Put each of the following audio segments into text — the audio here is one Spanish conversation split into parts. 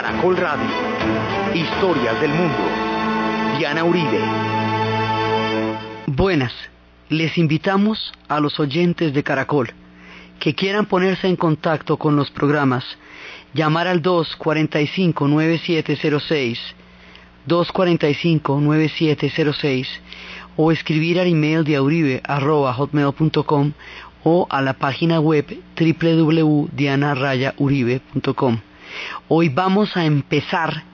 Caracol Radio. Historias del mundo. Diana Uribe. Buenas. Les invitamos a los oyentes de Caracol que quieran ponerse en contacto con los programas, llamar al 245-9706, 245-9706 o escribir al email de auribe.hotmail.com o a la página web www.dianarayauribe.com. Hoy vamos a empezar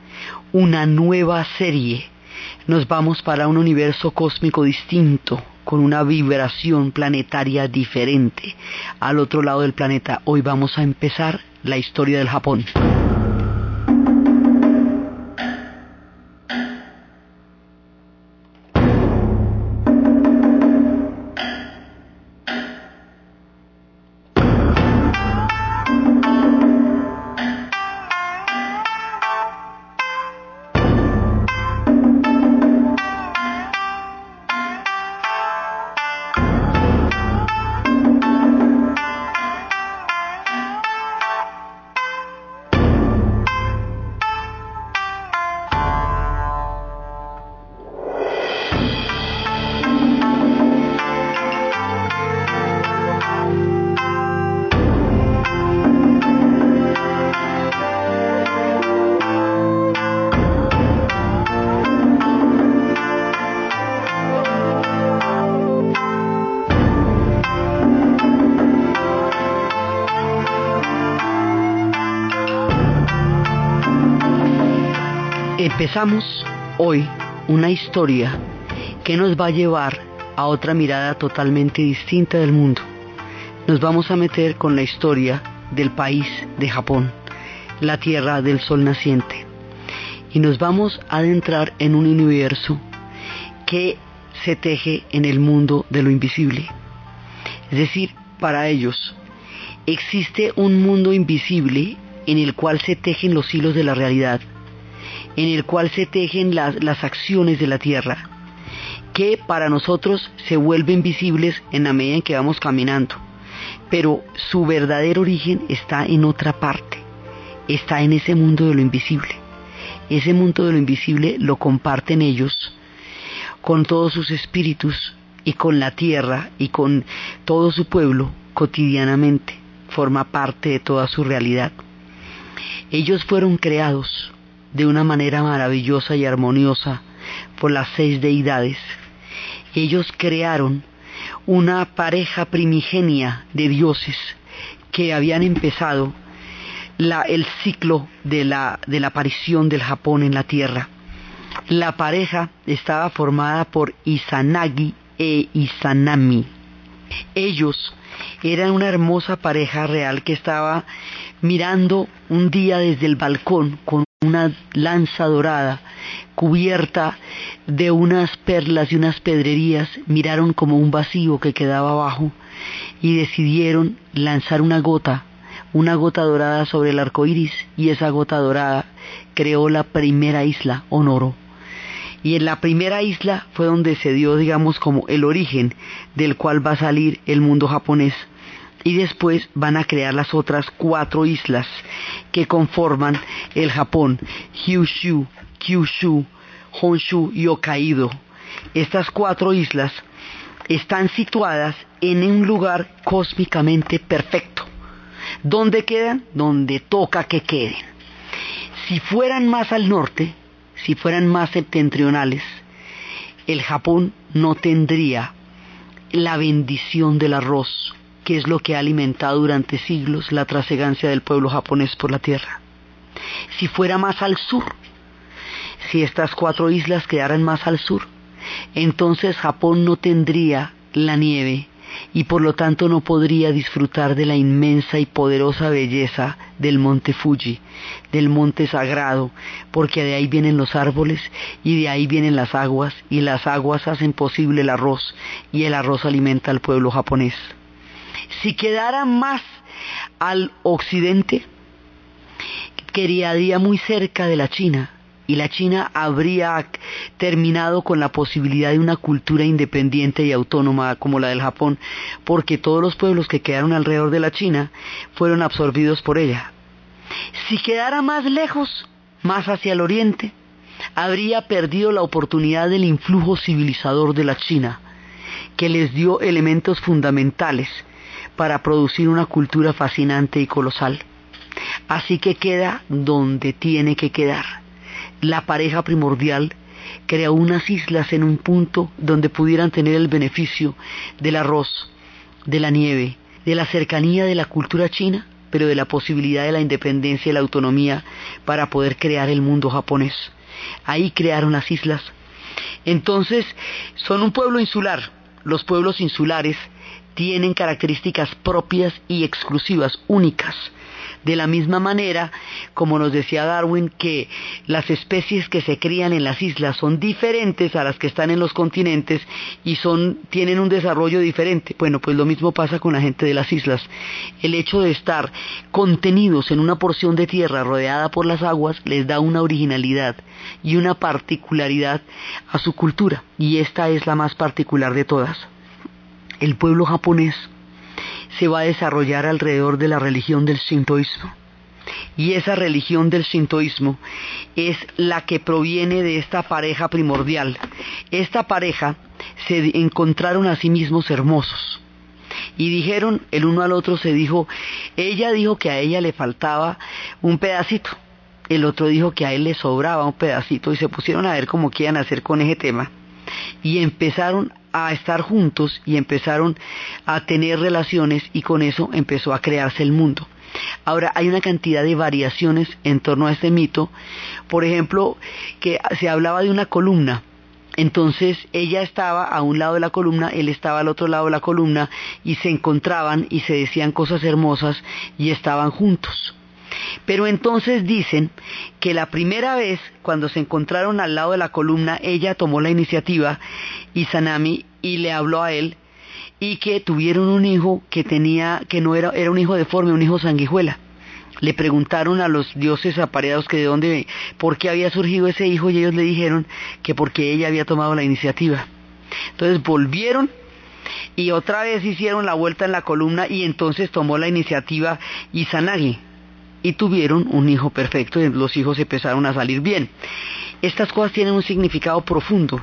una nueva serie. Nos vamos para un universo cósmico distinto, con una vibración planetaria diferente. Al otro lado del planeta, hoy vamos a empezar la historia del Japón. Empezamos hoy una historia que nos va a llevar a otra mirada totalmente distinta del mundo. Nos vamos a meter con la historia del país de Japón, la tierra del sol naciente. Y nos vamos a adentrar en un universo que se teje en el mundo de lo invisible. Es decir, para ellos existe un mundo invisible en el cual se tejen los hilos de la realidad en el cual se tejen las, las acciones de la tierra, que para nosotros se vuelven visibles en la medida en que vamos caminando, pero su verdadero origen está en otra parte, está en ese mundo de lo invisible. Ese mundo de lo invisible lo comparten ellos con todos sus espíritus y con la tierra y con todo su pueblo cotidianamente, forma parte de toda su realidad. Ellos fueron creados de una manera maravillosa y armoniosa por las seis deidades. Ellos crearon una pareja primigenia de dioses que habían empezado la, el ciclo de la, de la aparición del Japón en la tierra. La pareja estaba formada por Izanagi e Izanami. Ellos eran una hermosa pareja real que estaba mirando un día desde el balcón con una lanza dorada cubierta de unas perlas y unas pedrerías, miraron como un vacío que quedaba abajo y decidieron lanzar una gota, una gota dorada sobre el arco iris, y esa gota dorada creó la primera isla, Honoro. Y en la primera isla fue donde se dio, digamos, como el origen del cual va a salir el mundo japonés y después van a crear las otras cuatro islas que conforman el Japón, Kyushu, Kyushu, Honshu y Hokkaido. Estas cuatro islas están situadas en un lugar cósmicamente perfecto. ¿Dónde quedan? Donde toca que queden. Si fueran más al norte, si fueran más septentrionales, el Japón no tendría la bendición del arroz que es lo que ha alimentado durante siglos la trasegancia del pueblo japonés por la tierra. Si fuera más al sur, si estas cuatro islas quedaran más al sur, entonces Japón no tendría la nieve y por lo tanto no podría disfrutar de la inmensa y poderosa belleza del monte Fuji, del monte sagrado, porque de ahí vienen los árboles y de ahí vienen las aguas y las aguas hacen posible el arroz y el arroz alimenta al pueblo japonés. Si quedara más al occidente, quedaría muy cerca de la China y la China habría terminado con la posibilidad de una cultura independiente y autónoma como la del Japón, porque todos los pueblos que quedaron alrededor de la China fueron absorbidos por ella. Si quedara más lejos, más hacia el oriente, habría perdido la oportunidad del influjo civilizador de la China, que les dio elementos fundamentales para producir una cultura fascinante y colosal. Así que queda donde tiene que quedar. La pareja primordial creó unas islas en un punto donde pudieran tener el beneficio del arroz, de la nieve, de la cercanía de la cultura china, pero de la posibilidad de la independencia y la autonomía para poder crear el mundo japonés. Ahí crearon las islas. Entonces, son un pueblo insular. Los pueblos insulares tienen características propias y exclusivas, únicas. De la misma manera, como nos decía Darwin, que las especies que se crían en las islas son diferentes a las que están en los continentes y tienen un desarrollo diferente. Bueno, pues lo mismo pasa con la gente de las islas. El hecho de estar contenidos en una porción de tierra rodeada por las aguas les da una originalidad y una particularidad a su cultura. Y esta es la más particular de todas. El pueblo japonés se va a desarrollar alrededor de la religión del sintoísmo. Y esa religión del sintoísmo es la que proviene de esta pareja primordial. Esta pareja se encontraron a sí mismos hermosos. Y dijeron, el uno al otro se dijo, ella dijo que a ella le faltaba un pedacito, el otro dijo que a él le sobraba un pedacito y se pusieron a ver cómo querían hacer con ese tema. Y empezaron a estar juntos y empezaron a tener relaciones y con eso empezó a crearse el mundo. Ahora hay una cantidad de variaciones en torno a este mito. Por ejemplo, que se hablaba de una columna. Entonces ella estaba a un lado de la columna, él estaba al otro lado de la columna y se encontraban y se decían cosas hermosas y estaban juntos. Pero entonces dicen que la primera vez, cuando se encontraron al lado de la columna, ella tomó la iniciativa, Izanami, y le habló a él, y que tuvieron un hijo que tenía, que no era, era un hijo deforme, un hijo sanguijuela. Le preguntaron a los dioses apareados que de dónde, por qué había surgido ese hijo, y ellos le dijeron que porque ella había tomado la iniciativa. Entonces volvieron y otra vez hicieron la vuelta en la columna y entonces tomó la iniciativa Izanagi y tuvieron un hijo perfecto y los hijos empezaron a salir bien. Estas cosas tienen un significado profundo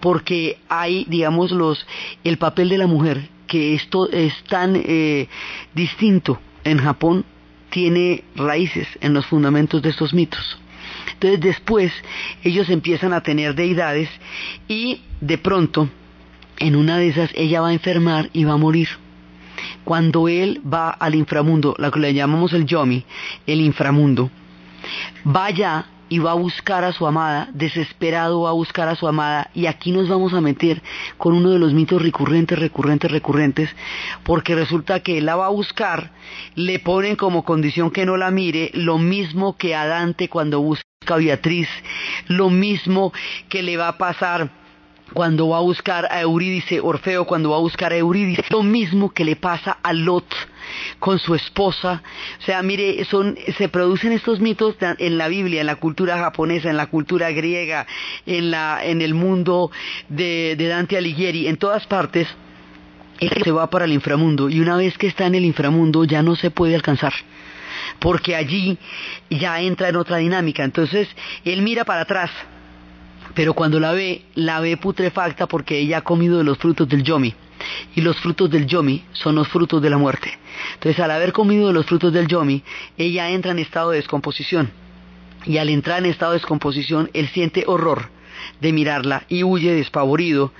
porque hay, digamos, los, el papel de la mujer, que esto es tan eh, distinto en Japón, tiene raíces en los fundamentos de estos mitos. Entonces después ellos empiezan a tener deidades y de pronto en una de esas ella va a enfermar y va a morir cuando él va al inframundo, lo que le llamamos el yomi, el inframundo, vaya y va a buscar a su amada, desesperado va a buscar a su amada, y aquí nos vamos a meter con uno de los mitos recurrentes, recurrentes, recurrentes, porque resulta que él la va a buscar, le ponen como condición que no la mire, lo mismo que a Dante cuando busca a Beatriz, lo mismo que le va a pasar cuando va a buscar a Eurídice, Orfeo cuando va a buscar a Eurídice, lo mismo que le pasa a Lot con su esposa. O sea, mire, son, se producen estos mitos en la Biblia, en la cultura japonesa, en la cultura griega, en, la, en el mundo de, de Dante Alighieri, en todas partes. Él se va para el inframundo y una vez que está en el inframundo ya no se puede alcanzar porque allí ya entra en otra dinámica. Entonces, él mira para atrás pero cuando la ve, la ve putrefacta porque ella ha comido de los frutos del yomi. Y los frutos del yomi son los frutos de la muerte. Entonces, al haber comido de los frutos del yomi, ella entra en estado de descomposición. Y al entrar en estado de descomposición, él siente horror de mirarla y huye despavorido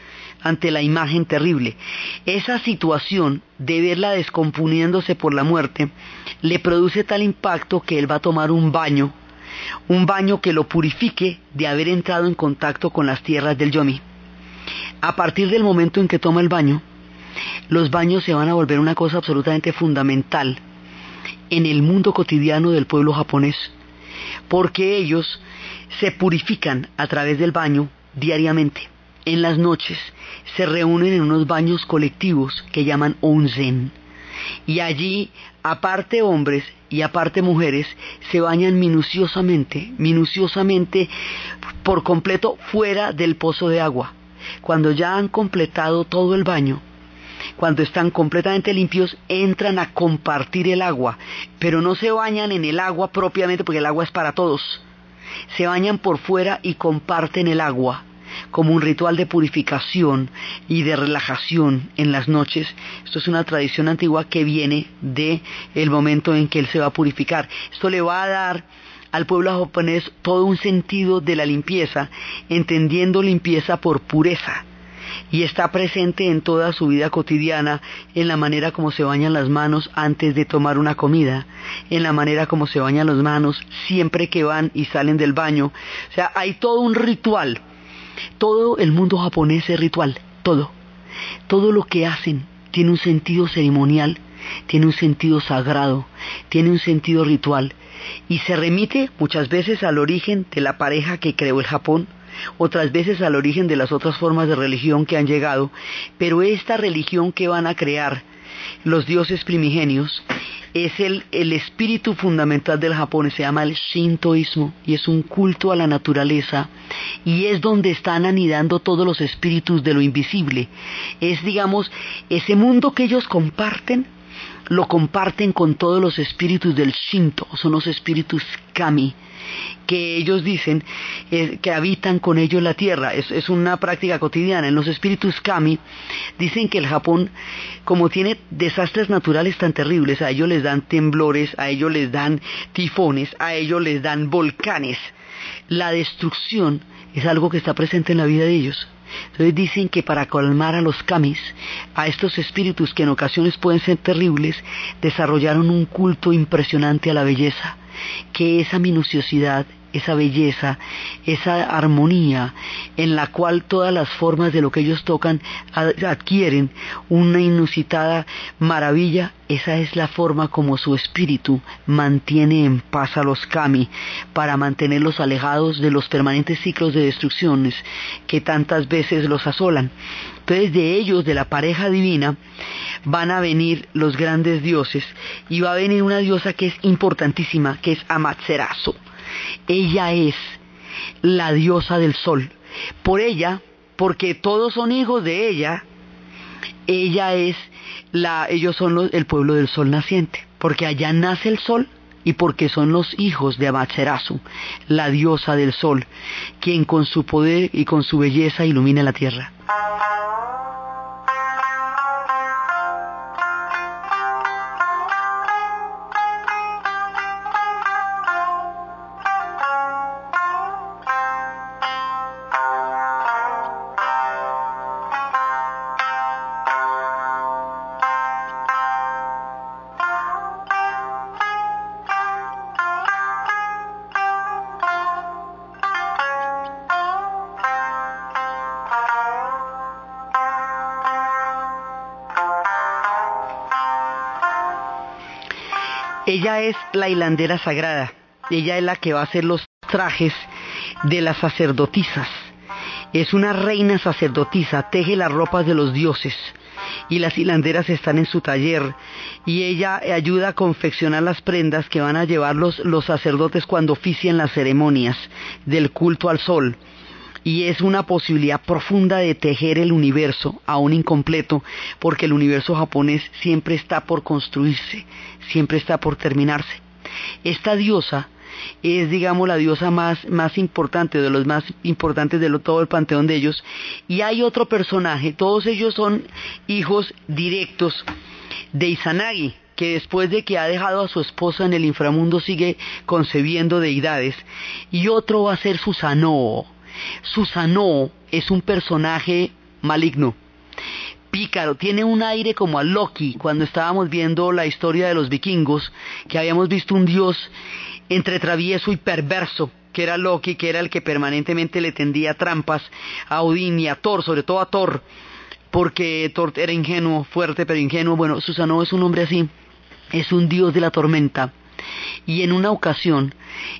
ante la imagen terrible. Esa situación de verla descomponiéndose por la muerte le produce tal impacto que él va a tomar un baño un baño que lo purifique de haber entrado en contacto con las tierras del Yomi. A partir del momento en que toma el baño, los baños se van a volver una cosa absolutamente fundamental en el mundo cotidiano del pueblo japonés, porque ellos se purifican a través del baño diariamente. En las noches se reúnen en unos baños colectivos que llaman onsen y allí, aparte hombres y aparte mujeres, se bañan minuciosamente, minuciosamente por completo fuera del pozo de agua. Cuando ya han completado todo el baño, cuando están completamente limpios, entran a compartir el agua, pero no se bañan en el agua propiamente porque el agua es para todos, se bañan por fuera y comparten el agua como un ritual de purificación y de relajación en las noches. Esto es una tradición antigua que viene de el momento en que él se va a purificar. Esto le va a dar al pueblo japonés todo un sentido de la limpieza, entendiendo limpieza por pureza y está presente en toda su vida cotidiana, en la manera como se bañan las manos antes de tomar una comida, en la manera como se bañan las manos siempre que van y salen del baño. O sea, hay todo un ritual. Todo el mundo japonés es ritual, todo. Todo lo que hacen tiene un sentido ceremonial, tiene un sentido sagrado, tiene un sentido ritual y se remite muchas veces al origen de la pareja que creó el Japón, otras veces al origen de las otras formas de religión que han llegado, pero esta religión que van a crear los dioses primigenios es el, el espíritu fundamental del Japón, se llama el Shintoísmo y es un culto a la naturaleza y es donde están anidando todos los espíritus de lo invisible. Es, digamos, ese mundo que ellos comparten, lo comparten con todos los espíritus del Shinto, son los espíritus kami, que ellos dicen eh, que habitan con ellos la tierra. Es, es, una práctica cotidiana. En los espíritus kami dicen que el Japón, como tiene desastres naturales tan terribles, a ellos les dan temblores, a ellos les dan tifones, a ellos les dan volcanes. La destrucción es algo que está presente en la vida de ellos. Entonces dicen que para calmar a los kamis, a estos espíritus que en ocasiones pueden ser terribles, desarrollaron un culto impresionante a la belleza que esa minuciosidad, esa belleza, esa armonía en la cual todas las formas de lo que ellos tocan adquieren una inusitada maravilla, esa es la forma como su espíritu mantiene en paz a los kami para mantenerlos alejados de los permanentes ciclos de destrucciones que tantas veces los asolan. Entonces de ellos, de la pareja divina, van a venir los grandes dioses y va a venir una diosa que es importantísima, que es Amaterasu. Ella es la diosa del sol. Por ella, porque todos son hijos de ella, ella es la, ellos son el pueblo del sol naciente, porque allá nace el sol y porque son los hijos de Amaterasu, la diosa del sol, quien con su poder y con su belleza ilumina la tierra. Es la hilandera sagrada, ella es la que va a hacer los trajes de las sacerdotisas. Es una reina sacerdotisa, teje las ropas de los dioses. Y las hilanderas están en su taller. Y ella ayuda a confeccionar las prendas que van a llevar los, los sacerdotes cuando ofician las ceremonias del culto al sol y es una posibilidad profunda de tejer el universo, aún incompleto, porque el universo japonés siempre está por construirse, siempre está por terminarse. Esta diosa es, digamos, la diosa más, más importante, de los más importantes de todo el panteón de ellos, y hay otro personaje, todos ellos son hijos directos de Izanagi, que después de que ha dejado a su esposa en el inframundo sigue concebiendo deidades, y otro va a ser Susanoo, Susanoo es un personaje maligno, pícaro, tiene un aire como a Loki cuando estábamos viendo la historia de los vikingos, que habíamos visto un dios entre travieso y perverso, que era Loki, que era el que permanentemente le tendía trampas a Odín y a Thor, sobre todo a Thor, porque Thor era ingenuo, fuerte pero ingenuo. Bueno, Susanoo es un hombre así, es un dios de la tormenta y en una ocasión,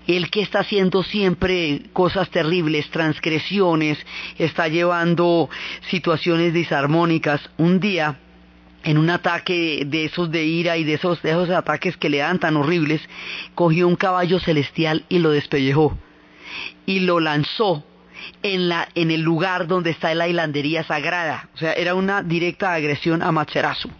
el que está haciendo siempre cosas terribles, transgresiones, está llevando situaciones disarmónicas, un día en un ataque de esos de ira y de esos, de esos ataques que le dan tan horribles, cogió un caballo celestial y lo despellejó y lo lanzó en, en el lugar donde está la hilandería sagrada. O sea, era una directa agresión a Macherasu.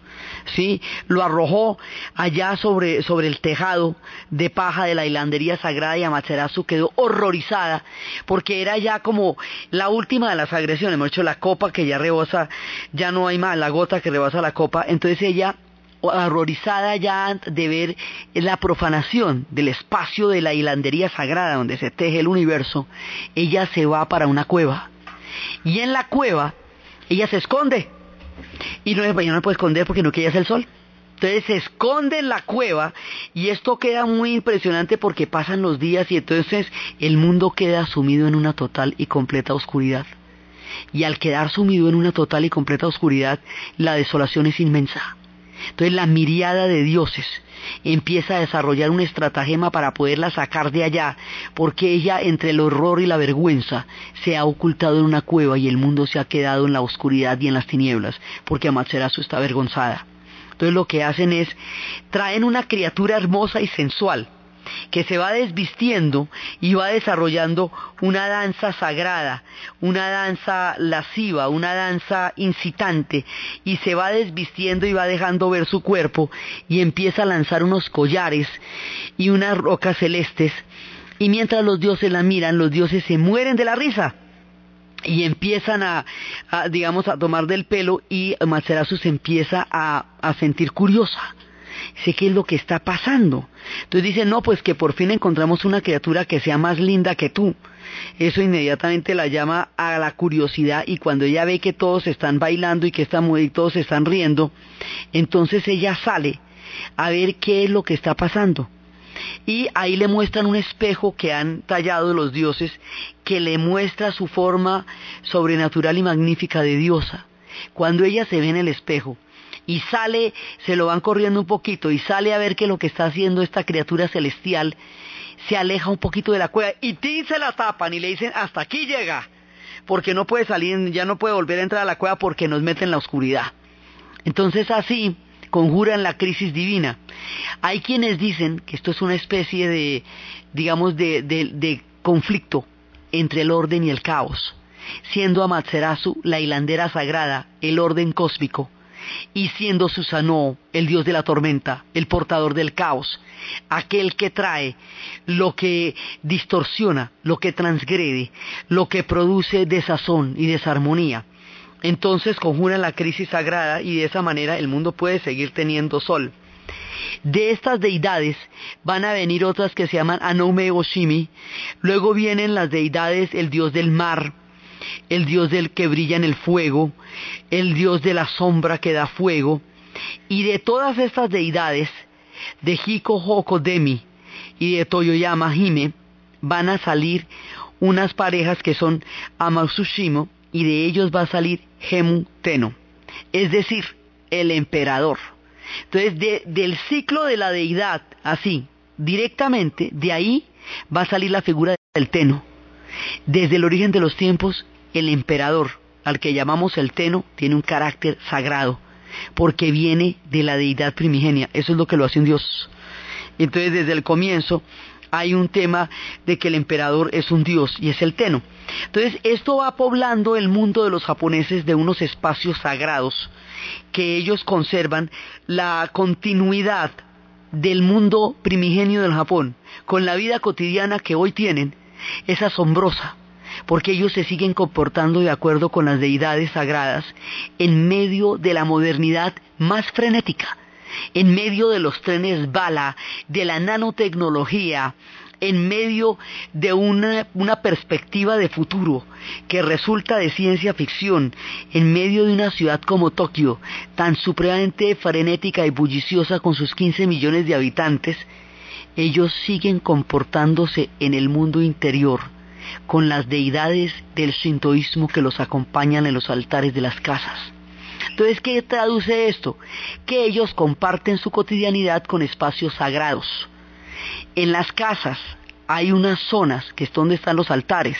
¿Sí? Lo arrojó allá sobre, sobre el tejado de paja de la hilandería sagrada y Amaterasu quedó horrorizada porque era ya como la última de las agresiones, hemos hecho la copa que ya rebosa, ya no hay más, la gota que rebasa la copa, entonces ella horrorizada ya de ver la profanación del espacio de la hilandería sagrada donde se teje el universo, ella se va para una cueva. Y en la cueva, ella se esconde y no, no me esconder porque no hacer el sol. Entonces se esconde en la cueva y esto queda muy impresionante porque pasan los días y entonces el mundo queda sumido en una total y completa oscuridad. Y al quedar sumido en una total y completa oscuridad, la desolación es inmensa. Entonces la miriada de dioses empieza a desarrollar un estratagema para poderla sacar de allá, porque ella entre el horror y la vergüenza se ha ocultado en una cueva y el mundo se ha quedado en la oscuridad y en las tinieblas, porque Amaterasu está avergonzada. Entonces lo que hacen es traen una criatura hermosa y sensual, que se va desvistiendo y va desarrollando una danza sagrada, una danza lasciva, una danza incitante, y se va desvistiendo y va dejando ver su cuerpo y empieza a lanzar unos collares y unas rocas celestes, y mientras los dioses la miran, los dioses se mueren de la risa y empiezan a, digamos, a tomar del pelo y Materasu se empieza a sentir curiosa sé qué es lo que está pasando. Entonces dice, no, pues que por fin encontramos una criatura que sea más linda que tú. Eso inmediatamente la llama a la curiosidad y cuando ella ve que todos están bailando y que está y todos están riendo, entonces ella sale a ver qué es lo que está pasando. Y ahí le muestran un espejo que han tallado los dioses que le muestra su forma sobrenatural y magnífica de diosa. Cuando ella se ve en el espejo, y sale, se lo van corriendo un poquito y sale a ver que lo que está haciendo esta criatura celestial se aleja un poquito de la cueva y ti se la tapan y le dicen hasta aquí llega porque no puede salir, ya no puede volver a entrar a la cueva porque nos mete en la oscuridad. Entonces así conjuran la crisis divina. Hay quienes dicen que esto es una especie de, digamos, de, conflicto entre el orden y el caos, siendo Amaterasu la hilandera sagrada, el orden cósmico, y siendo Susanoo el dios de la tormenta, el portador del caos, aquel que trae lo que distorsiona, lo que transgrede, lo que produce desazón y desarmonía. Entonces conjura la crisis sagrada y de esa manera el mundo puede seguir teniendo sol. De estas deidades van a venir otras que se llaman Anoume Oshimi, luego vienen las deidades, el dios del mar, el Dios del que brilla en el fuego, el Dios de la sombra que da fuego, y de todas estas deidades, de Hiko Hoko Demi y de Toyoyama Hime, van a salir unas parejas que son Amatsushimo y de ellos va a salir Hemu Teno, es decir, el emperador. Entonces, del ciclo de la deidad, así, directamente, de ahí va a salir la figura del Teno. Desde el origen de los tiempos, el emperador, al que llamamos el Teno, tiene un carácter sagrado, porque viene de la deidad primigenia. Eso es lo que lo hace un dios. Entonces, desde el comienzo, hay un tema de que el emperador es un dios y es el Teno. Entonces, esto va poblando el mundo de los japoneses de unos espacios sagrados que ellos conservan la continuidad del mundo primigenio del Japón con la vida cotidiana que hoy tienen es asombrosa porque ellos se siguen comportando de acuerdo con las deidades sagradas en medio de la modernidad más frenética, en medio de los trenes bala, de la nanotecnología, en medio de una, perspectiva de futuro que resulta de ciencia ficción, en medio de una ciudad como Tokio, tan supremamente frenética y bulliciosa con sus 15 millones de habitantes, ellos siguen comportándose en el mundo interior con las deidades del shintoísmo que los acompañan en los altares de las casas. Entonces, ¿qué traduce esto? Que ellos comparten su cotidianidad con espacios sagrados. En las casas hay unas zonas que es donde están los altares,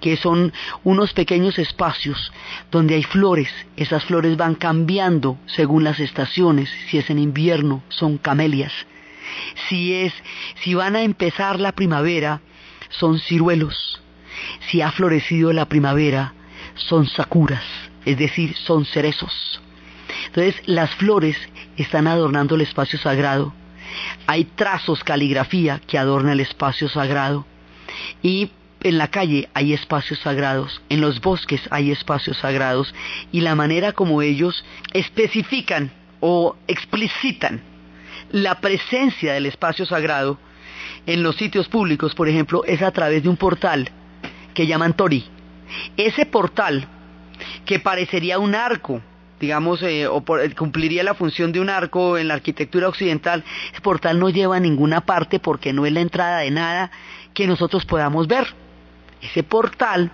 que son unos pequeños espacios donde hay flores. Esas flores van cambiando según las estaciones. Si es en invierno, son camelias. Si es, si van a empezar la primavera, son ciruelos. Si ha florecido la primavera, son sakuras, es decir, son cerezos. Entonces, las flores están adornando el espacio sagrado. Hay trazos, caligrafía que adorna el espacio sagrado. Y en la calle hay espacios sagrados, en los bosques hay espacios sagrados. Y la manera como ellos especifican o explicitan la presencia del espacio sagrado en los sitios públicos, por ejemplo, es a través de un portal que llaman Tori. Ese portal, que parecería un arco, digamos, eh, o cumpliría la función de un arco en la arquitectura occidental, ese portal no lleva a ninguna parte porque no es la entrada de nada que nosotros podamos ver. Ese portal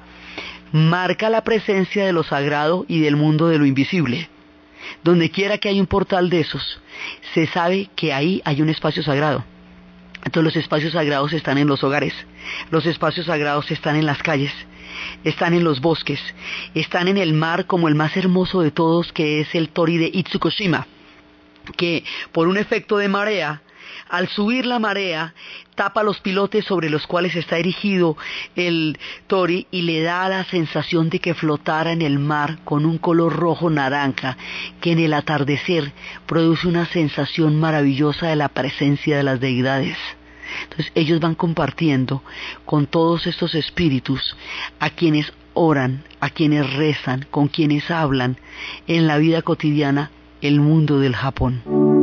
marca la presencia de lo sagrado y del mundo de lo invisible. Donde quiera que haya un portal de esos, se sabe que ahí hay un espacio sagrado. Entonces los espacios sagrados están en los hogares, los espacios sagrados están en las calles, están en los bosques, están en el mar como el más hermoso de todos que es el Tori de Itsukushima, que por un efecto de marea al subir la marea, tapa los pilotes sobre los cuales está erigido el tori y le da la sensación de que flotara en el mar con un color rojo naranja que en el atardecer produce una sensación maravillosa de la presencia de las deidades. Entonces ellos van compartiendo con todos estos espíritus a quienes oran, a quienes rezan, con quienes hablan en la vida cotidiana el mundo del Japón.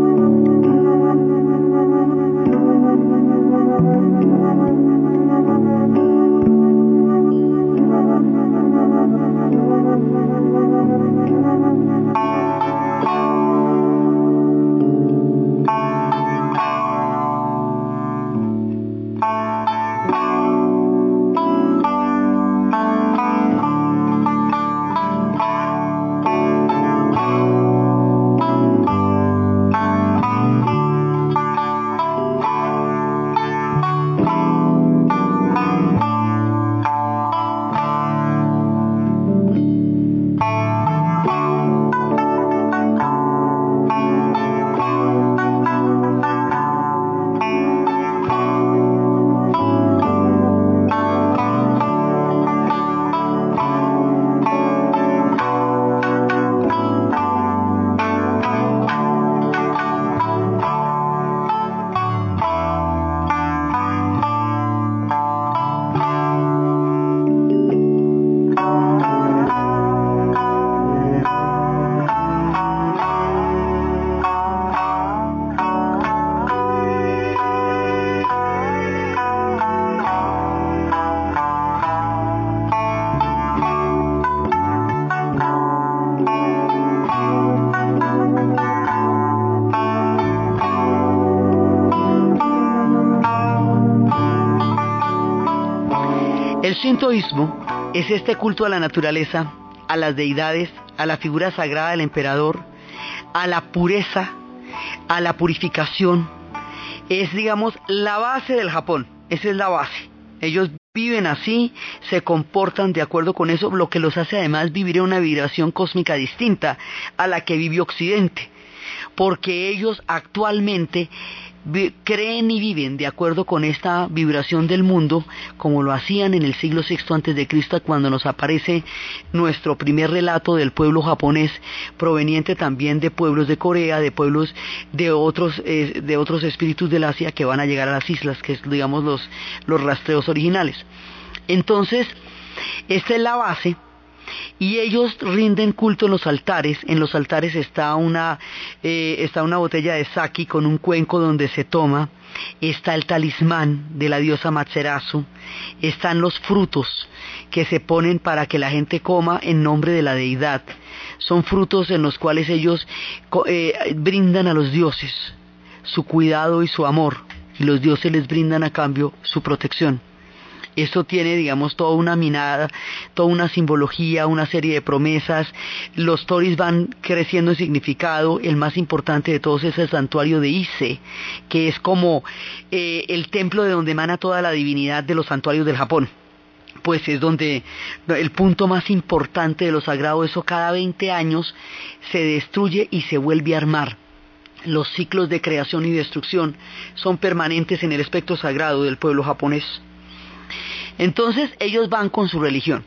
Es este culto a la naturaleza, a las deidades, a la figura sagrada del emperador, a la pureza, a la purificación. Es, digamos, la base del Japón. Esa es la base. Ellos viven así, se comportan de acuerdo con eso, lo que los hace además vivir en una vibración cósmica distinta a la que vive Occidente. Porque ellos actualmente creen y viven de acuerdo con esta vibración del mundo, como lo hacían en el siglo VI antes de Cristo, cuando nos aparece nuestro primer relato del pueblo japonés, proveniente también de pueblos de Corea, de pueblos de otros, eh, de otros espíritus del Asia que van a llegar a las islas, que es, digamos, los, los rastreos originales. Entonces, esta es la base y ellos rinden culto en los altares. En los altares está una, eh, está una botella de saki con un cuenco donde se toma. Está el talismán de la diosa Matserasu. Están los frutos que se ponen para que la gente coma en nombre de la deidad. Son frutos en los cuales ellos eh, brindan a los dioses su cuidado y su amor. Y los dioses les brindan a cambio su protección. Esto tiene, digamos, toda una minada, toda una simbología, una serie de promesas. Los toris van creciendo en significado. El más importante de todos es el santuario de Ise, que es como eh, el templo de donde emana toda la divinidad de los santuarios del Japón pues es donde el punto más importante de lo sagrado, eso cada 20 años se destruye y se vuelve a armar. Los ciclos de creación y destrucción son permanentes en el aspecto sagrado del pueblo japonés. Entonces ellos van con su religión.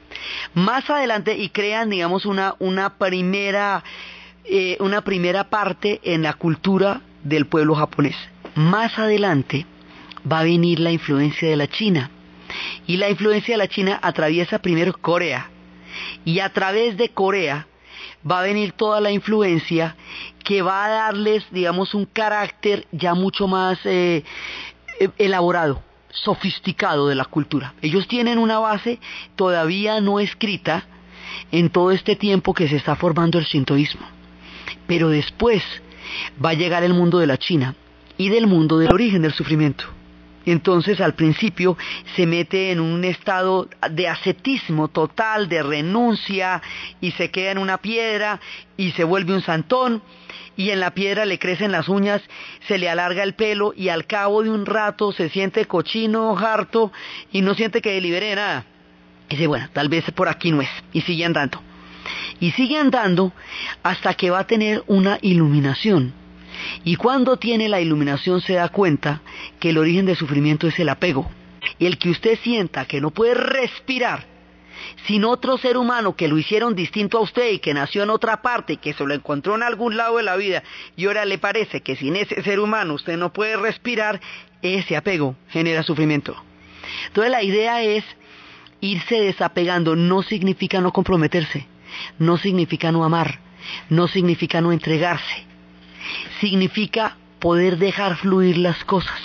Más adelante y crean, digamos, una, una primera eh, una primera parte en la cultura del pueblo japonés. Más adelante va a venir la influencia de la China. Y la influencia de la China atraviesa primero Corea. Y a través de Corea va a venir toda la influencia que va a darles, digamos, un carácter ya mucho más eh, eh, elaborado, sofisticado de la cultura. Ellos tienen una base todavía no escrita en todo este tiempo que se está formando el sintoísmo. Pero después va a llegar el mundo de la China y del mundo del origen del sufrimiento. Entonces al principio se mete en un estado de ascetismo total, de renuncia, y se queda en una piedra y se vuelve un santón, y en la piedra le crecen las uñas, se le alarga el pelo y al cabo de un rato se siente cochino, harto y no siente que libere nada. Y dice, bueno, tal vez por aquí no es. Y sigue andando. Y sigue andando hasta que va a tener una iluminación. Y cuando tiene la iluminación se da cuenta que el origen del sufrimiento es el apego. El que usted sienta que no puede respirar sin otro ser humano que lo hicieron distinto a usted y que nació en otra parte y que se lo encontró en algún lado de la vida y ahora le parece que sin ese ser humano usted no puede respirar, ese apego genera sufrimiento. Entonces la idea es irse desapegando, no significa no comprometerse, no significa no amar, no significa no entregarse, significa poder dejar fluir las cosas,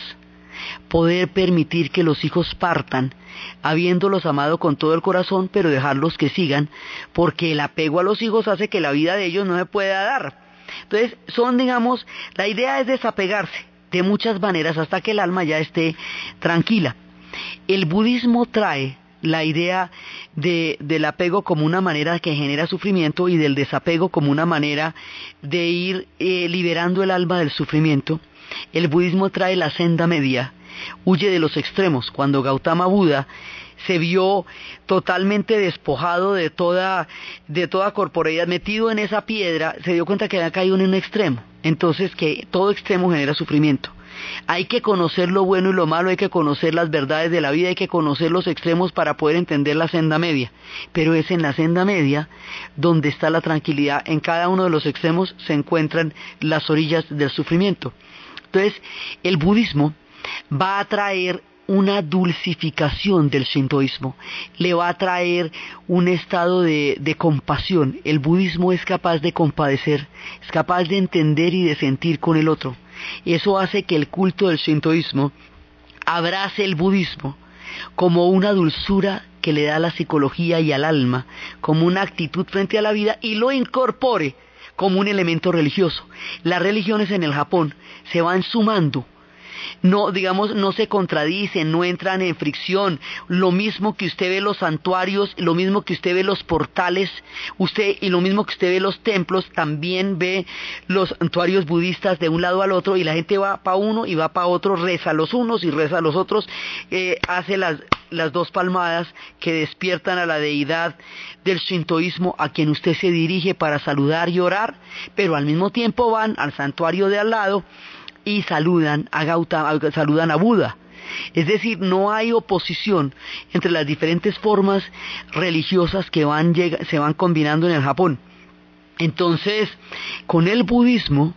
poder permitir que los hijos partan habiéndolos amado con todo el corazón, pero dejarlos que sigan, porque el apego a los hijos hace que la vida de ellos no se pueda dar. Entonces, son, digamos, la idea es desapegarse de muchas maneras hasta que el alma ya esté tranquila. El budismo trae la idea del apego como una manera que genera sufrimiento y del desapego como una manera de ir eh, liberando el alma del sufrimiento. El budismo trae la senda media, huye de los extremos. Cuando Gautama Buda se vio totalmente despojado de toda, de toda corporeidad, metido en esa piedra, se dio cuenta que había caído en un extremo. Entonces que todo extremo genera sufrimiento. Hay que conocer lo bueno y lo malo, hay que conocer las verdades de la vida, hay que conocer los extremos para poder entender la senda media. Pero es en la senda media donde está la tranquilidad. En cada uno de los extremos se encuentran las orillas del sufrimiento. Entonces, el budismo va a traer una dulcificación del sintoísmo, le va a traer un estado de, de, compasión. El budismo es capaz de compadecer, es capaz de entender y de sentir con el otro. Eso hace que el culto del sintoísmo abrace el budismo como una dulzura que le da a la psicología y al alma, como una actitud frente a la vida y lo incorpore como un elemento religioso. Las religiones en el Japón se van sumando no, digamos, no se contradicen, no entran en fricción. Lo mismo que usted ve los santuarios, lo mismo que usted ve los portales, usted y lo mismo que usted ve los templos, también ve los santuarios budistas de un lado al otro y la gente va para uno y va para otro, reza los unos y reza los otros, eh, hace las, las dos palmadas que despiertan a la deidad del shintoísmo a quien usted se dirige para saludar y orar, pero al mismo tiempo van al santuario de al lado y saludan a Gautama, saludan a Buda. Es decir, no hay oposición entre las diferentes formas religiosas que van, se van combinando en el Japón. Entonces, con el budismo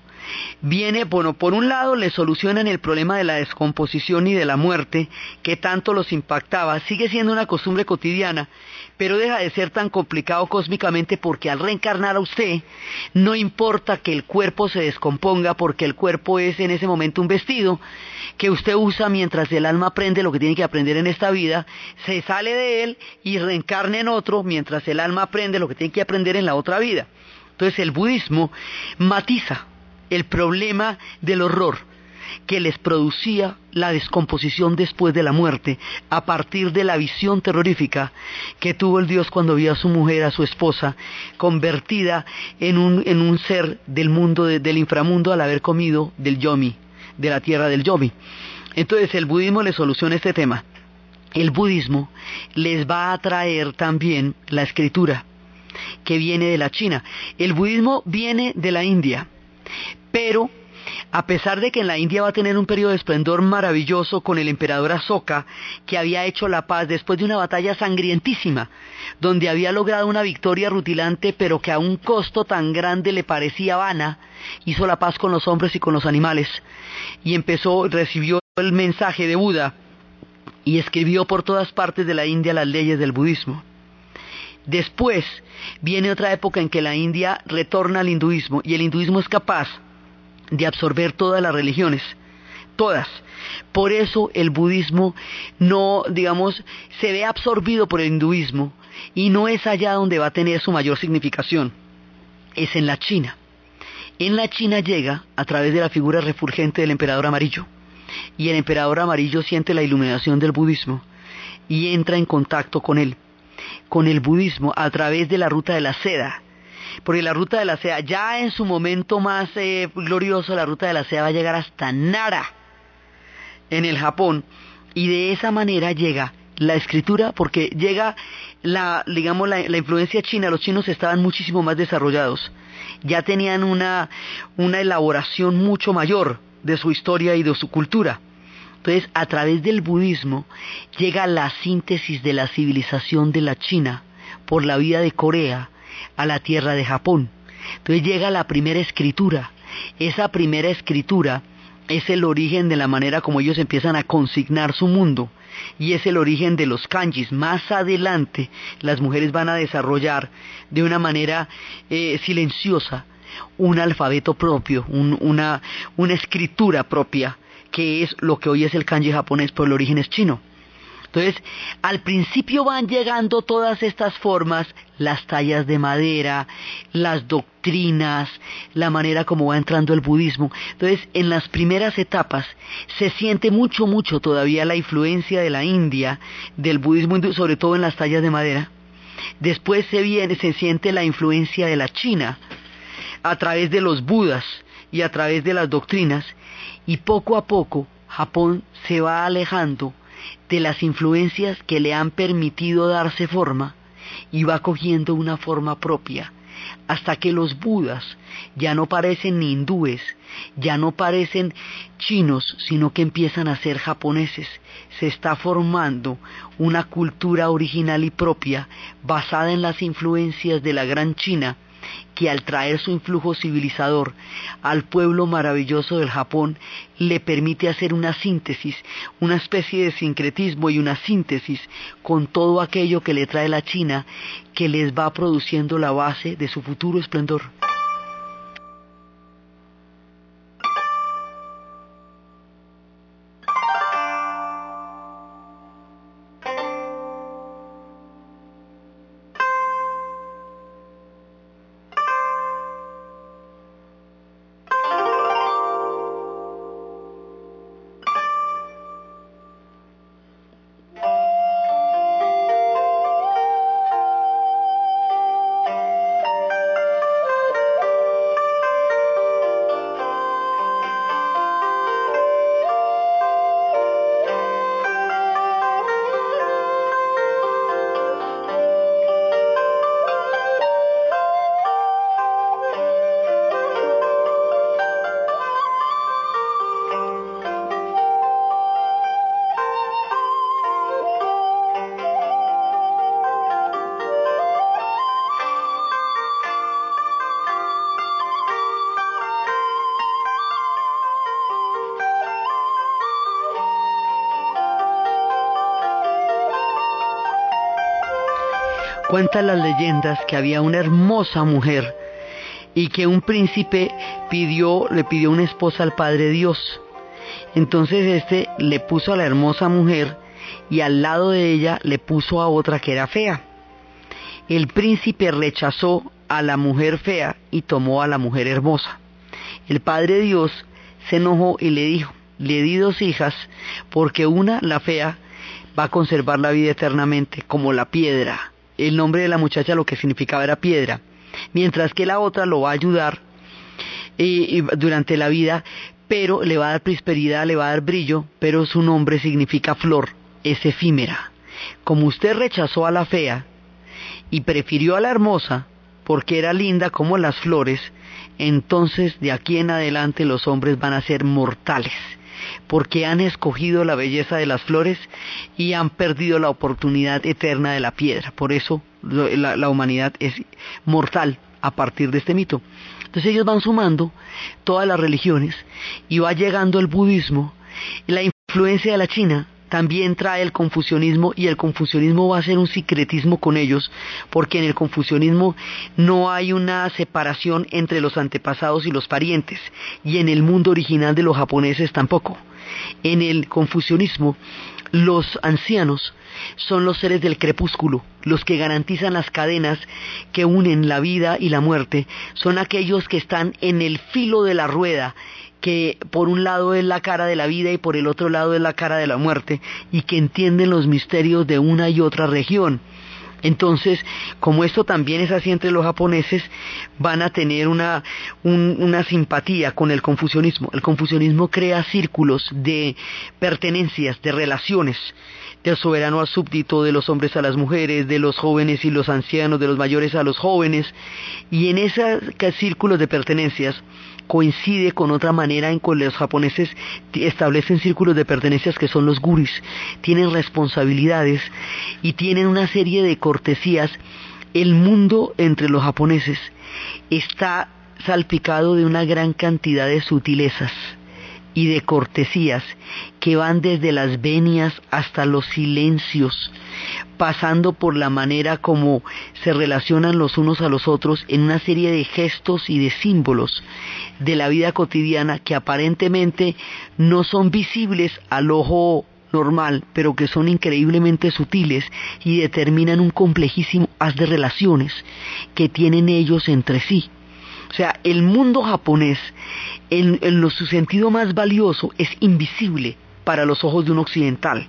viene, bueno, por un lado le solucionan el problema de la descomposición y de la muerte que tanto los impactaba, sigue siendo una costumbre cotidiana, pero deja de ser tan complicado cósmicamente porque al reencarnar a usted no importa que el cuerpo se descomponga porque el cuerpo es en ese momento un vestido que usted usa mientras el alma aprende lo que tiene que aprender en esta vida, se sale de él y reencarna en otro mientras el alma aprende lo que tiene que aprender en la otra vida. Entonces el budismo matiza el problema del horror que les producía la descomposición después de la muerte a partir de la visión terrorífica que tuvo el Dios cuando vio a su mujer, a su esposa, convertida en un, en un ser del mundo, del inframundo al haber comido del yomi, de la tierra del yomi. Entonces el budismo le soluciona este tema. El budismo les va a traer también la escritura que viene de la China. El budismo viene de la India, pero A pesar de que en la India va a tener un periodo de esplendor maravilloso con el emperador Asoka, que había hecho la paz después de una batalla sangrientísima, donde había logrado una victoria rutilante, pero que a un costo tan grande le parecía vana, hizo la paz con los hombres y con los animales, y empezó, recibió el mensaje de Buda, y escribió por todas partes de la India las leyes del budismo. Después viene otra época en que la India retorna al hinduismo y el hinduismo es capaz de absorber todas las religiones, todas. Por eso el budismo no, digamos, se ve absorbido por el hinduismo y no es allá donde va a tener su mayor significación, es en la China. En la China llega a través de la figura refulgente del emperador amarillo y el emperador amarillo siente la iluminación del budismo y entra en contacto con él, con el budismo a través de la ruta de la seda. Porque la ruta de la seda, ya en su momento más eh, glorioso, la ruta de la seda va a llegar hasta Nara, en el Japón, y de esa manera llega la escritura, porque llega la, digamos, la, la influencia china, los chinos estaban muchísimo más desarrollados, ya tenían una, una elaboración mucho mayor, de su historia y de su cultura. Entonces, a través del budismo llega la síntesis de la civilización de la China por la vida de Corea a la tierra de Japón. Entonces llega la primera escritura. Esa primera escritura es el origen de la manera como ellos empiezan a consignar su mundo y es el origen de los kanjis. Más adelante las mujeres van a desarrollar de una manera eh, silenciosa un alfabeto propio, una, una escritura propia, que es lo que hoy es el kanji japonés, pero el origen es chino. Entonces, al principio van llegando todas estas formas, las tallas de madera, las doctrinas, la manera como va entrando el budismo. Entonces, en las primeras etapas se siente mucho, mucho todavía la influencia de la India, del budismo, sobre todo en las tallas de madera. Después se viene, se siente la influencia de la China, a través de los budas y a través de las doctrinas, y poco a poco Japón se va alejando de las influencias que le han permitido darse forma y va cogiendo una forma propia, hasta que los budas ya no parecen hindúes, ya no parecen chinos, sino que empiezan a ser japoneses. Se está formando una cultura original y propia basada en las influencias de la gran China que al traer su influjo civilizador al pueblo maravilloso del Japón le permite hacer una síntesis, una especie de sincretismo y una síntesis con todo aquello que le trae la China que les va produciendo la base de su futuro esplendor. Las leyendas que había una hermosa mujer y que un príncipe pidió, le pidió una esposa al Padre Dios. Entonces este le puso a la hermosa mujer y al lado de ella le puso a otra que era fea. El príncipe rechazó a la mujer fea y tomó a la mujer hermosa. El Padre Dios se enojó y le dijo, le di dos hijas porque una, la fea, va a conservar la vida eternamente como la piedra el nombre de la muchacha lo que significaba era piedra, mientras que la otra lo va a ayudar durante la vida, pero le va a dar prosperidad, le va a dar brillo, pero su nombre significa flor, es efímera. Como usted rechazó a la fea y prefirió a la hermosa, porque era linda como las flores, entonces de aquí en adelante los hombres van a ser mortales porque han escogido la belleza de las flores y han perdido la oportunidad eterna de la piedra. Por eso la, humanidad es mortal a partir de este mito. Entonces ellos van sumando todas las religiones y va llegando el budismo. La influencia de la China también trae el confucianismo y el confucianismo va a ser un secretismo con ellos porque en el confucianismo no hay una separación entre los antepasados y los parientes y en el mundo original de los japoneses tampoco. En el confucianismo los ancianos son los seres del crepúsculo, los que garantizan las cadenas que unen la vida y la muerte, son aquellos que están en el filo de la rueda, que por un lado es la cara de la vida y por el otro lado es la cara de la muerte, y que entienden los misterios de una y otra región. Entonces, como esto también es así entre los japoneses, van a tener una, una simpatía con el confucianismo. El confucianismo crea círculos de pertenencias, de relaciones, del soberano al súbdito, de los hombres a las mujeres, de los jóvenes y los ancianos, de los mayores a los jóvenes, y en esos círculos de pertenencias, coincide con otra manera en que los japoneses establecen círculos de pertenencias que son los guris, tienen responsabilidades y tienen una serie de cortesías. El mundo entre los japoneses está salpicado de una gran cantidad de sutilezas y de cortesías que van desde las venias hasta los silencios, pasando por la manera como se relacionan los unos a los otros en una serie de gestos y de símbolos de la vida cotidiana que aparentemente no son visibles al ojo normal, pero que son increíblemente sutiles y determinan un complejísimo haz de relaciones que tienen ellos entre sí. O sea, el mundo japonés, en, su sentido más valioso, es invisible para los ojos de un occidental,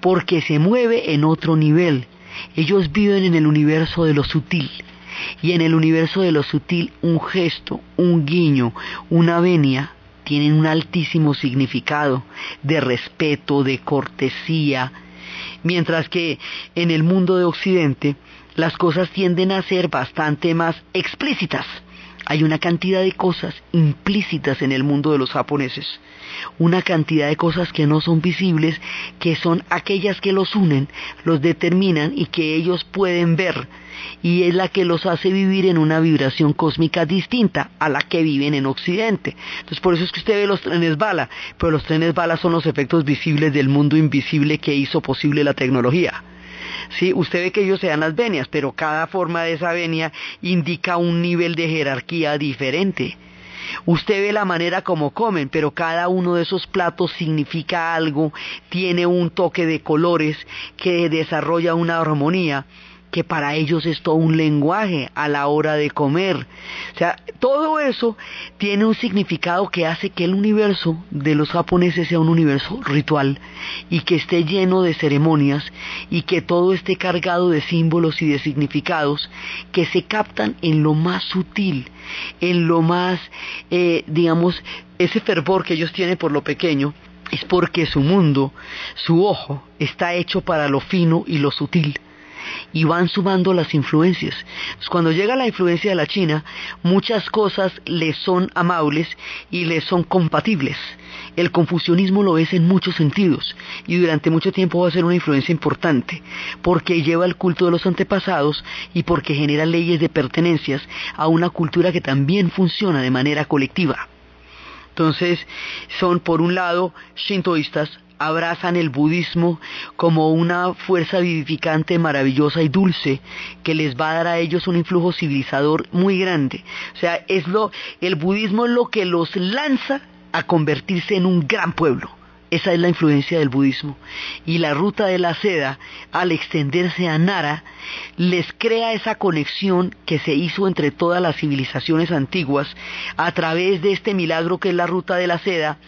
porque se mueve en otro nivel. Ellos viven en el universo de lo sutil. Y en el universo de lo sutil, un gesto, un guiño, una venia, tienen un altísimo significado de respeto, de cortesía, mientras que en el mundo de Occidente las cosas tienden a ser bastante más explícitas hay una cantidad de cosas implícitas en el mundo de los japoneses, una cantidad de cosas que no son visibles, que son aquellas que los unen, los determinan y que ellos pueden ver, y es la que los hace vivir en una vibración cósmica distinta a la que viven en Occidente. Entonces por eso es que usted ve los trenes bala, pero los trenes bala son los efectos visibles del mundo invisible que hizo posible la tecnología. Sí, usted ve que ellos se dan las venias, pero cada forma de esa venia indica un nivel de jerarquía diferente. Usted ve la manera como comen, pero cada uno de esos platos significa algo, tiene un toque de colores que desarrolla una armonía que para ellos es todo un lenguaje a la hora de comer. O sea, todo eso tiene un significado que hace que el universo de los japoneses sea un universo ritual y que esté lleno de ceremonias y que todo esté cargado de símbolos y de significados que se captan en lo más sutil, en lo más, eh, digamos, ese fervor que ellos tienen por lo pequeño es porque su mundo, su ojo, está hecho para lo fino y lo sutil y van sumando las influencias. cuando llega la influencia de la China, muchas cosas le son amables y le son compatibles. El confucianismo lo es en muchos sentidos y durante mucho tiempo va a ser una influencia importante porque lleva el culto de los antepasados y porque genera leyes de pertenencias a una cultura que también funciona de manera colectiva. Entonces, son por un lado shintoístas, abrazan el budismo como una fuerza vivificante maravillosa y dulce que les va a dar a ellos un influjo civilizador muy grande. O sea, es lo, el budismo es lo que los lanza a convertirse en un gran pueblo. Esa es la influencia del budismo. Y la ruta de la seda, al extenderse a Nara, les crea esa conexión que se hizo entre todas las civilizaciones antiguas a través de este milagro que es la ruta de la seda,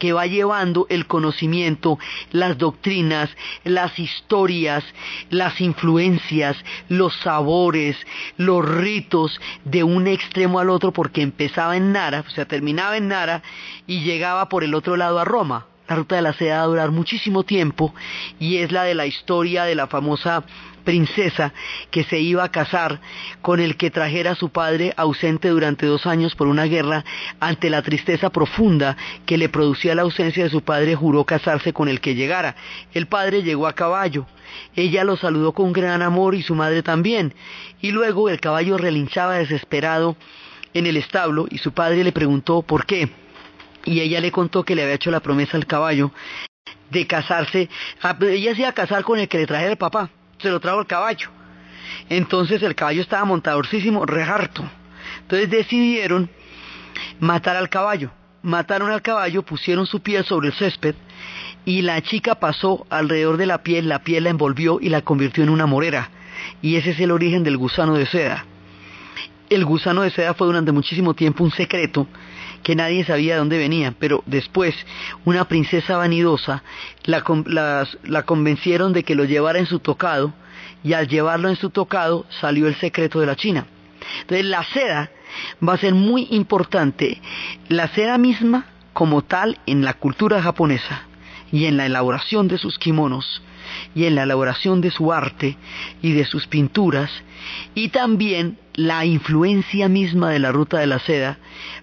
que va llevando el conocimiento, las doctrinas, las historias, las influencias, los sabores, los ritos de un extremo al otro porque empezaba en Nara, o sea, terminaba en Nara y llegaba por el otro lado a Roma. la ruta de la seda va a durar muchísimo tiempo y es la de la historia de la famosa princesa que se iba a casar con el que trajera a su padre ausente durante dos años por una guerra, ante la tristeza profunda que le producía la ausencia de su padre, juró casarse con el que llegara. El padre llegó a caballo. Ella lo saludó con gran amor y su madre también. Y luego el caballo relinchaba desesperado en el establo y su padre le preguntó por qué. Y ella le contó que le había hecho la promesa al caballo de casarse. Ella se iba a casar con el que le trajera el papá se lo trajo el caballo. Entonces el caballo estaba montadorcísimo, rejarto. Entonces decidieron matar al caballo. Mataron al caballo, pusieron su piel sobre el césped y la chica pasó alrededor de la piel, la piel la envolvió y la convirtió en una morera. Y ese es el origen del gusano de seda. El gusano de seda fue durante muchísimo tiempo un secreto que nadie sabía de dónde venía, pero después una princesa vanidosa la, convencieron de que lo llevara en su tocado y al llevarlo en su tocado salió el secreto de la China. Entonces la seda va a ser muy importante, la seda misma como tal en la cultura japonesa y en la elaboración de sus kimonos y en la elaboración de su arte y de sus pinturas y también la influencia misma de la ruta de la seda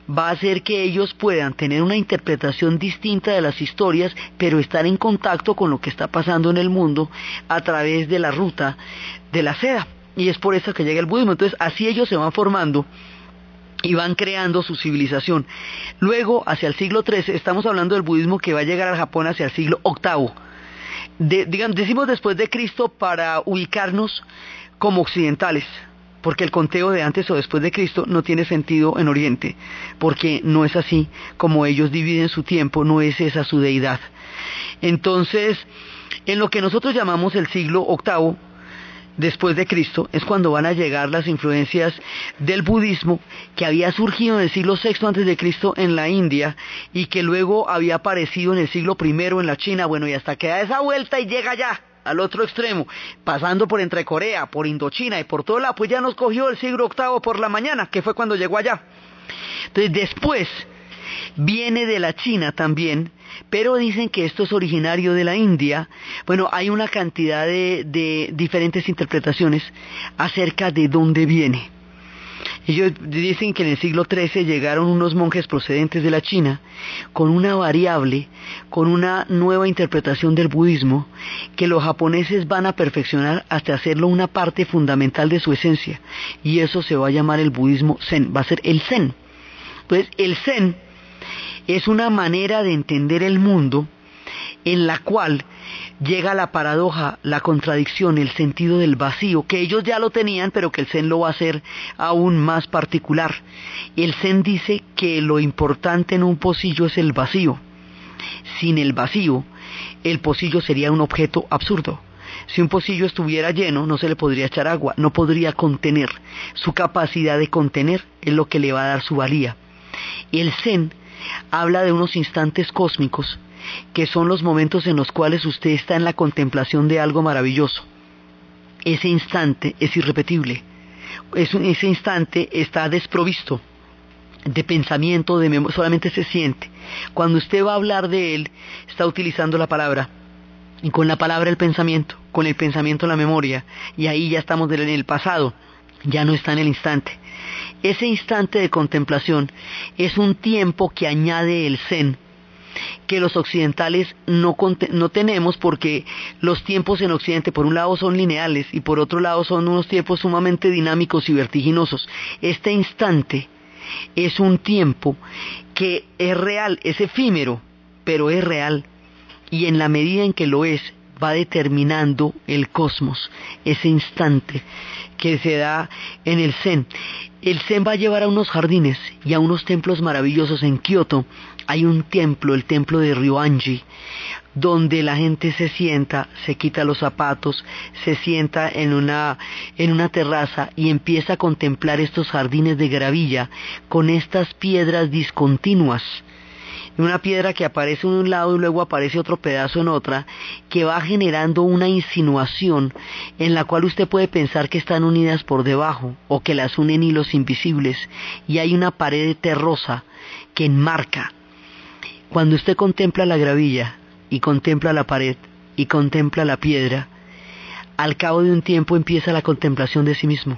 va a hacer que ellos puedan tener una interpretación distinta de las historias, pero estar en contacto con lo que está pasando en el mundo a través de la ruta de la seda. Y es por eso que llega el budismo. Entonces, así ellos se van formando y van creando su civilización. Luego, hacia el siglo XIII, estamos hablando del budismo que va a llegar al Japón hacia el siglo VIII. Decimos después de Cristo para ubicarnos como occidentales porque el conteo de antes o después de Cristo no tiene sentido en Oriente, porque no es así como ellos dividen su tiempo, no es esa su deidad. Entonces, en lo que nosotros llamamos el siglo VIII después de Cristo es cuando van a llegar las influencias del budismo que había surgido en el siglo VI antes de Cristo en la India y que luego había aparecido en el siglo I en la China, bueno, y hasta que da esa vuelta y llega allá al otro extremo, pasando por entre Corea, por Indochina y por todo lado, pues ya nos cogió el siglo octavo por la mañana, que fue cuando llegó allá. Entonces después viene de la China también, pero dicen que esto es originario de la India. Bueno, hay una cantidad de, diferentes interpretaciones acerca de dónde viene. Ellos dicen que en el siglo XIII llegaron unos monjes procedentes de la China con una variable, con una nueva interpretación del budismo que los japoneses van a perfeccionar hasta hacerlo una parte fundamental de su esencia. Y eso se va a llamar el budismo zen, va a ser el zen. Pues el zen es una manera de entender el mundo en la cual llega la paradoja, la contradicción, el sentido del vacío, que ellos ya lo tenían, pero que el Zen lo va a hacer aún más particular. El Zen dice que lo importante en un pocillo es el vacío. Sin el vacío, el pocillo sería un objeto absurdo. Si un pocillo estuviera lleno, no se le podría echar agua, no podría contener. Su capacidad de contener es lo que le va a dar su valía. El Zen habla de unos instantes cósmicos que son los momentos en los cuales usted está en la contemplación de algo maravilloso. Ese instante es irrepetible. ese instante está desprovisto de pensamiento, de memoria, solamente se siente. Cuando usted va a hablar de él, está utilizando la palabra. Y con la palabra el pensamiento, con el pensamiento la memoria. Y ahí ya estamos en el pasado, ya no está en el instante. Ese instante de contemplación es un tiempo que añade el zen que los occidentales no, no tenemos porque los tiempos en Occidente por un lado son lineales y por otro lado son unos tiempos sumamente dinámicos y vertiginosos. Este instante es un tiempo que es real, es efímero, pero es real y en la medida en que lo es va determinando el cosmos, ese instante que se da en el Zen. El Zen va a llevar a unos jardines y a unos templos maravillosos en Kioto hay un templo, el templo de Ryoanji, donde la gente se sienta, se quita los zapatos, se sienta en una, en una terraza y empieza a contemplar estos jardines de gravilla con estas piedras discontinuas. Una piedra que aparece en un lado y luego aparece otro pedazo en otra, que va generando una insinuación en la cual usted puede pensar que están unidas por debajo o que las unen hilos invisibles y hay una pared terrosa que enmarca Cuando usted contempla la gravilla y contempla la pared y contempla la piedra, al cabo de un tiempo empieza la contemplación de sí mismo.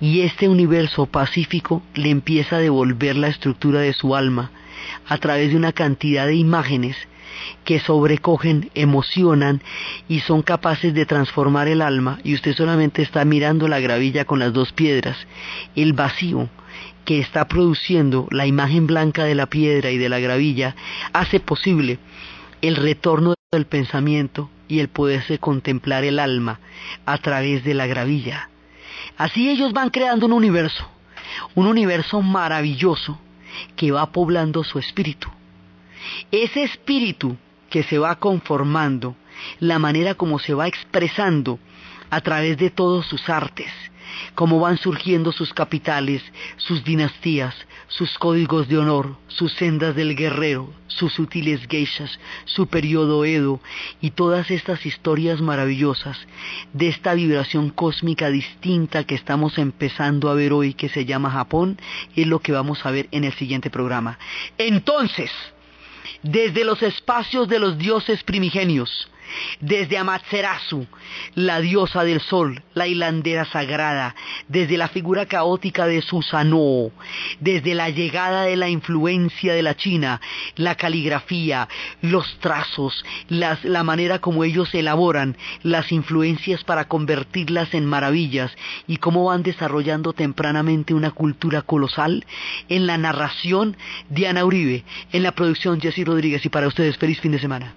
Y este universo pacífico le empieza a devolver la estructura de su alma a través de una cantidad de imágenes que sobrecogen, emocionan y son capaces de transformar el alma y usted solamente está mirando la gravilla con las dos piedras, el vacío que está produciendo la imagen blanca de la piedra y de la gravilla hace posible el retorno del pensamiento y el poderse contemplar el alma a través de la gravilla. Así ellos van creando un universo, un universo maravilloso que va poblando su espíritu. Ese espíritu que se va conformando, la manera como se va expresando a través de todos sus artes, cómo van surgiendo sus capitales, sus dinastías, sus códigos de honor, sus sendas del guerrero, sus sutiles geishas, su periodo Edo y todas estas historias maravillosas de esta vibración cósmica distinta que estamos empezando a ver hoy que se llama Japón, es lo que vamos a ver en el siguiente programa. Entonces, desde los espacios de los dioses primigenios, desde Amaterasu, la diosa del sol, la hilandera sagrada, desde la figura caótica de Susanoo, desde la llegada de la influencia de la China, la caligrafía, los trazos, la manera como ellos elaboran las influencias para convertirlas en maravillas y cómo van desarrollando tempranamente una cultura colosal, en la narración Diana Uribe, en la producción Jessy Rodríguez. Y para ustedes feliz fin de semana.